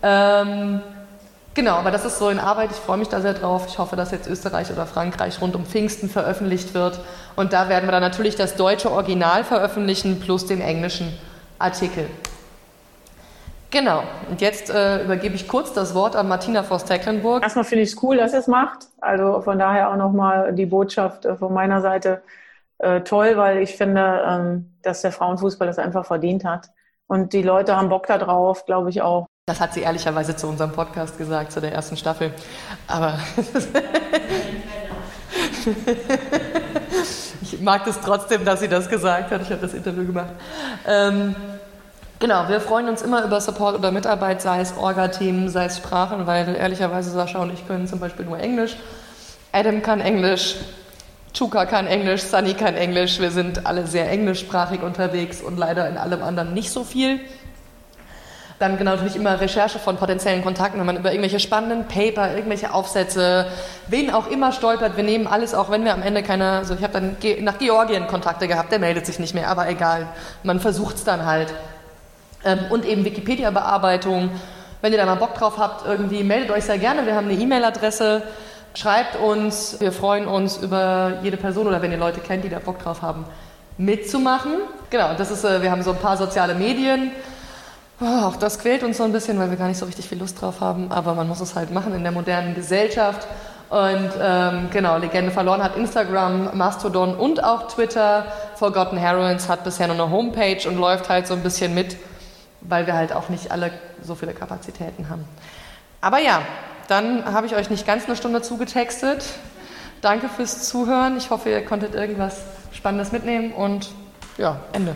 Ähm, genau, aber das ist so in Arbeit. Ich freue mich da sehr drauf. Ich hoffe, dass jetzt Österreich oder Frankreich rund um Pfingsten veröffentlicht wird. Und da werden wir dann natürlich das deutsche Original veröffentlichen plus den englischen Artikel. Genau, und jetzt äh, übergebe ich kurz das Wort an Martina Voss-Tecklenburg. Erstmal finde ich es cool, dass ihr es macht. Also von daher auch nochmal die Botschaft äh, von meiner Seite äh, toll, weil ich finde, ähm, dass der Frauenfußball das einfach verdient hat. Und die Leute haben Bock da drauf, glaube ich auch. Das hat sie ehrlicherweise zu unserem Podcast gesagt, zu der ersten Staffel. Aber ich mag es das trotzdem, dass sie das gesagt hat. Ich habe das Interview gemacht. Ähm, genau, wir freuen uns immer über Support oder Mitarbeit, sei es Orga-Themen, sei es Sprachen, weil ehrlicherweise Sascha und ich können zum Beispiel nur Englisch. Adam kann Englisch, Chuka kann Englisch, Sunny kann Englisch. Wir sind alle sehr englischsprachig unterwegs und leider in allem anderen nicht so viel. Dann genau natürlich immer Recherche von potenziellen Kontakten, wenn man über irgendwelche spannenden Paper, irgendwelche Aufsätze, wen auch immer stolpert. Wir nehmen alles, auch wenn wir am Ende keine, also ich habe dann nach Georgien Kontakte gehabt, der meldet sich nicht mehr, aber egal. Man versucht es dann halt. Ähm, und eben Wikipedia-Bearbeitung. Wenn ihr da mal Bock drauf habt, irgendwie meldet euch sehr gerne. Wir haben eine E-Mail-Adresse Schreibt uns, wir freuen uns über jede Person oder wenn ihr Leute kennt, die da Bock drauf haben, mitzumachen. Genau, das ist, äh, wir haben so ein paar soziale Medien. Oh, auch das quält uns so ein bisschen, weil wir gar nicht so richtig viel Lust drauf haben. Aber man muss es halt machen in der modernen Gesellschaft. Und ähm, genau, Legende verloren hat Instagram, Mastodon und auch Twitter. Forgotten Heroines hat bisher nur eine Homepage und läuft halt so ein bisschen mit, weil wir halt auch nicht alle so viele Kapazitäten haben. Aber ja, dann habe ich euch nicht ganz eine Stunde zugetextet. Danke fürs Zuhören. Ich hoffe, ihr konntet irgendwas Spannendes mitnehmen und ja, Ende.